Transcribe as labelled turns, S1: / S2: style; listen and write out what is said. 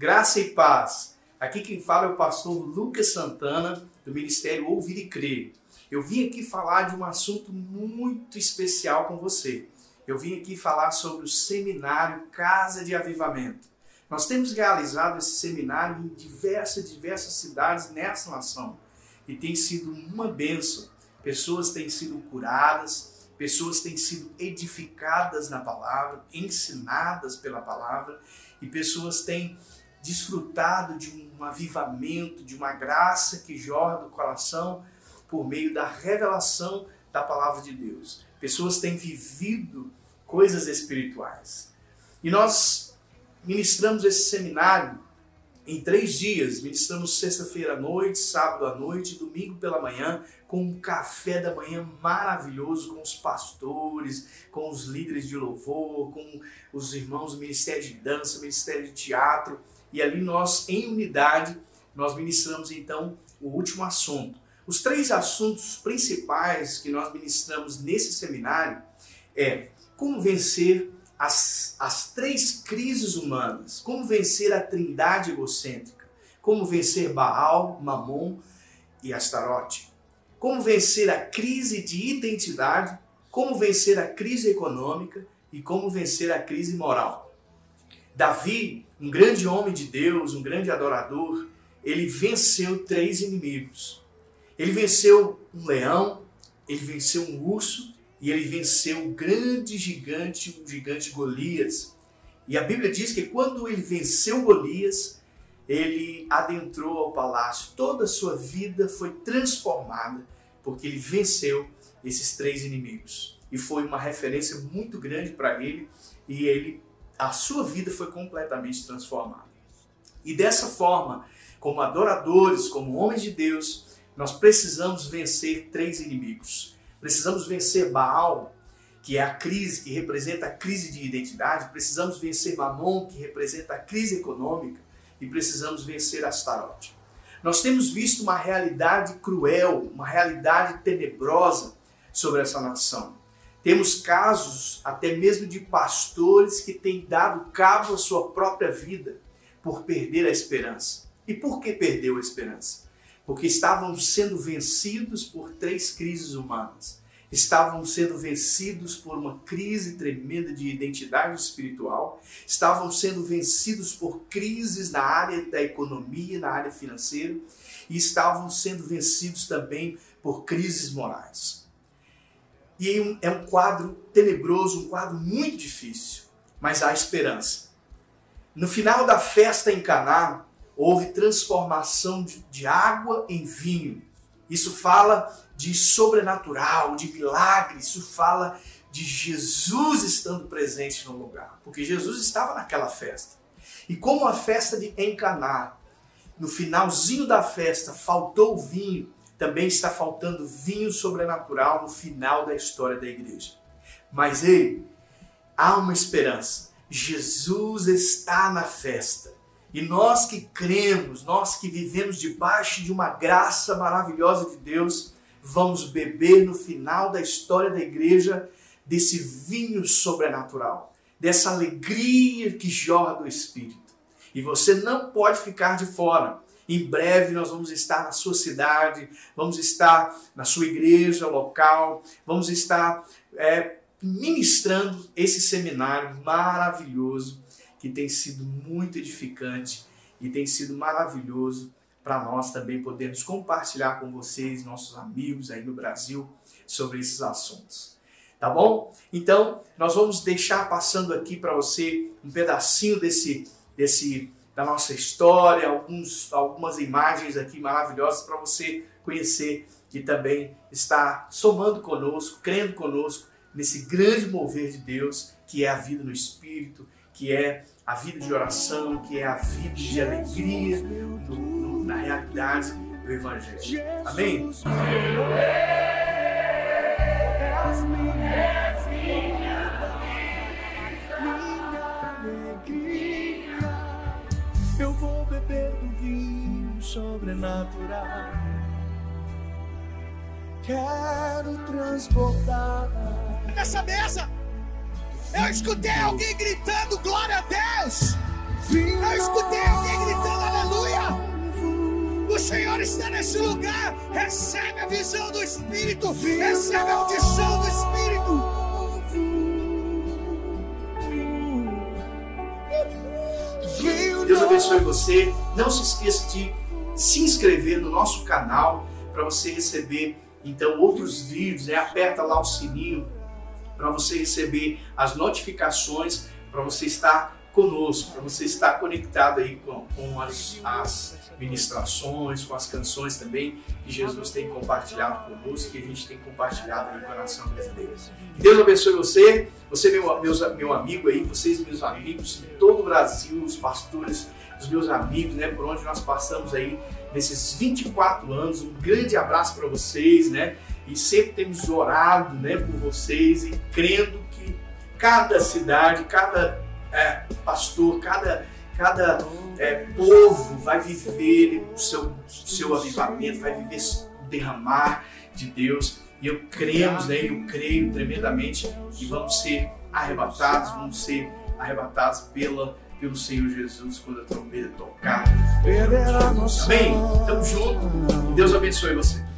S1: Graça e paz. Aqui quem fala é o pastor Lucas Santana, do Ministério Ouvir e Crer. Eu vim aqui falar de um assunto muito especial com você. Eu vim aqui falar sobre o seminário Casa de Avivamento. Nós temos realizado esse seminário em diversas, diversas cidades nessa nação e tem sido uma benção. Pessoas têm sido curadas, pessoas têm sido edificadas na palavra, ensinadas pela palavra e pessoas têm desfrutado de um avivamento, de uma graça que jorra do coração por meio da revelação da palavra de Deus. Pessoas têm vivido coisas espirituais. E nós ministramos esse seminário em três dias. Ministramos sexta-feira à noite, sábado à noite, domingo pela manhã, com um café da manhã maravilhoso com os pastores, com os líderes de louvor, com os irmãos do Ministério de Dança, Ministério de Teatro. E ali nós, em unidade, nós ministramos então o último assunto. Os três assuntos principais que nós ministramos nesse seminário é como vencer as, as três crises humanas, como vencer a trindade egocêntrica, como vencer Baal, Mamon e Astarote, como vencer a crise de identidade, como vencer a crise econômica e como vencer a crise moral. Davi, um grande homem de Deus, um grande adorador, ele venceu três inimigos. Ele venceu um leão, ele venceu um urso e ele venceu um grande gigante, um gigante Golias. E a Bíblia diz que quando ele venceu Golias, ele adentrou ao palácio. Toda a sua vida foi transformada porque ele venceu esses três inimigos. E foi uma referência muito grande para ele e ele a sua vida foi completamente transformada. E dessa forma, como adoradores, como homens de Deus, nós precisamos vencer três inimigos. Precisamos vencer Baal, que é a crise, que representa a crise de identidade. Precisamos vencer Mamon, que representa a crise econômica. E precisamos vencer Astarote. Nós temos visto uma realidade cruel, uma realidade tenebrosa sobre essa nação. Temos casos até mesmo de pastores que têm dado cabo à sua própria vida por perder a esperança. E por que perdeu a esperança? Porque estavam sendo vencidos por três crises humanas. Estavam sendo vencidos por uma crise tremenda de identidade espiritual, estavam sendo vencidos por crises na área da economia, na área financeira, e estavam sendo vencidos também por crises morais. E é um quadro tenebroso, um quadro muito difícil, mas há esperança. No final da festa em Caná, houve transformação de água em vinho. Isso fala de sobrenatural, de milagre, isso fala de Jesus estando presente no lugar, porque Jesus estava naquela festa. E como a festa de Encaná, no finalzinho da festa faltou vinho, também está faltando vinho sobrenatural no final da história da igreja. Mas ei, há uma esperança. Jesus está na festa. E nós que cremos, nós que vivemos debaixo de uma graça maravilhosa de Deus, vamos beber no final da história da igreja desse vinho sobrenatural, dessa alegria que jorra do Espírito. E você não pode ficar de fora. Em breve nós vamos estar na sua cidade, vamos estar na sua igreja local, vamos estar é, ministrando esse seminário maravilhoso que tem sido muito edificante e tem sido maravilhoso para nós também podermos compartilhar com vocês, nossos amigos aí no Brasil, sobre esses assuntos. Tá bom? Então, nós vamos deixar passando aqui para você um pedacinho desse, desse da nossa história, alguns, algumas imagens aqui maravilhosas para você conhecer que também está somando conosco, crendo conosco nesse grande mover de Deus que é a vida no Espírito, que é a vida de oração, que é a vida de alegria no, no, na realidade do Evangelho. Amém?
S2: Quero transportar.
S3: Nessa mesa, eu escutei alguém gritando glória a Deus.
S2: Eu escutei alguém gritando aleluia. O Senhor está nesse lugar. Recebe a visão do Espírito. Recebe a audição do Espírito.
S1: Deus abençoe você. Não se esqueça de se inscrever no nosso canal para você receber então outros vídeos. Né? Aperta lá o sininho para você receber as notificações, para você estar conosco, para você estar conectado aí com, com as, as, ministrações, com as canções também que Jesus tem compartilhado conosco, que a gente tem compartilhado aí com a nação brasileira. Deus abençoe você, você meu, meus, meu amigo aí, vocês meus amigos de todo o Brasil, os pastores, os meus amigos, né, por onde nós passamos aí nesses 24 anos. Um grande abraço para vocês, né? E sempre temos orado, né, por vocês e crendo que cada cidade, cada é, pastor, cada, cada é, povo vai viver o seu, seu avivamento, vai viver o derramar de Deus. E eu cremos, né? Eu creio tremendamente que vamos ser arrebatados, vamos ser arrebatados pela, pelo Senhor Jesus quando a trombeta tocar. Amém? Tamo junto. Deus abençoe você.